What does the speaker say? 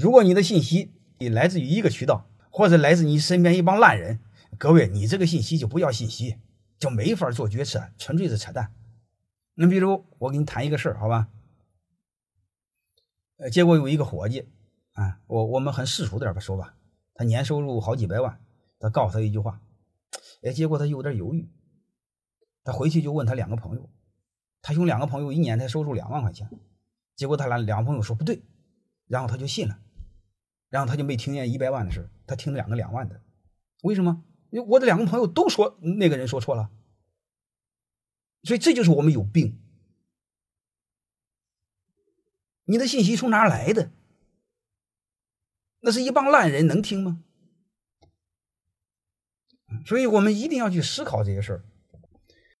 如果你的信息来自于一个渠道，或者来自你身边一帮烂人，各位，你这个信息就不叫信息，就没法做决策，纯粹是扯淡。那比如我给你谈一个事儿，好吧？呃，结果有一个伙计啊，我我们很世俗点吧说吧，他年收入好几百万，他告诉他一句话，哎，结果他有点犹豫，他回去就问他两个朋友，他兄两个朋友一年才收入两万块钱，结果他俩两个朋友说不对，然后他就信了。然后他就没听见一百万的事他听两个两万的，为什么？我的两个朋友都说那个人说错了，所以这就是我们有病。你的信息从哪来的？那是一帮烂人能听吗？所以我们一定要去思考这些事儿。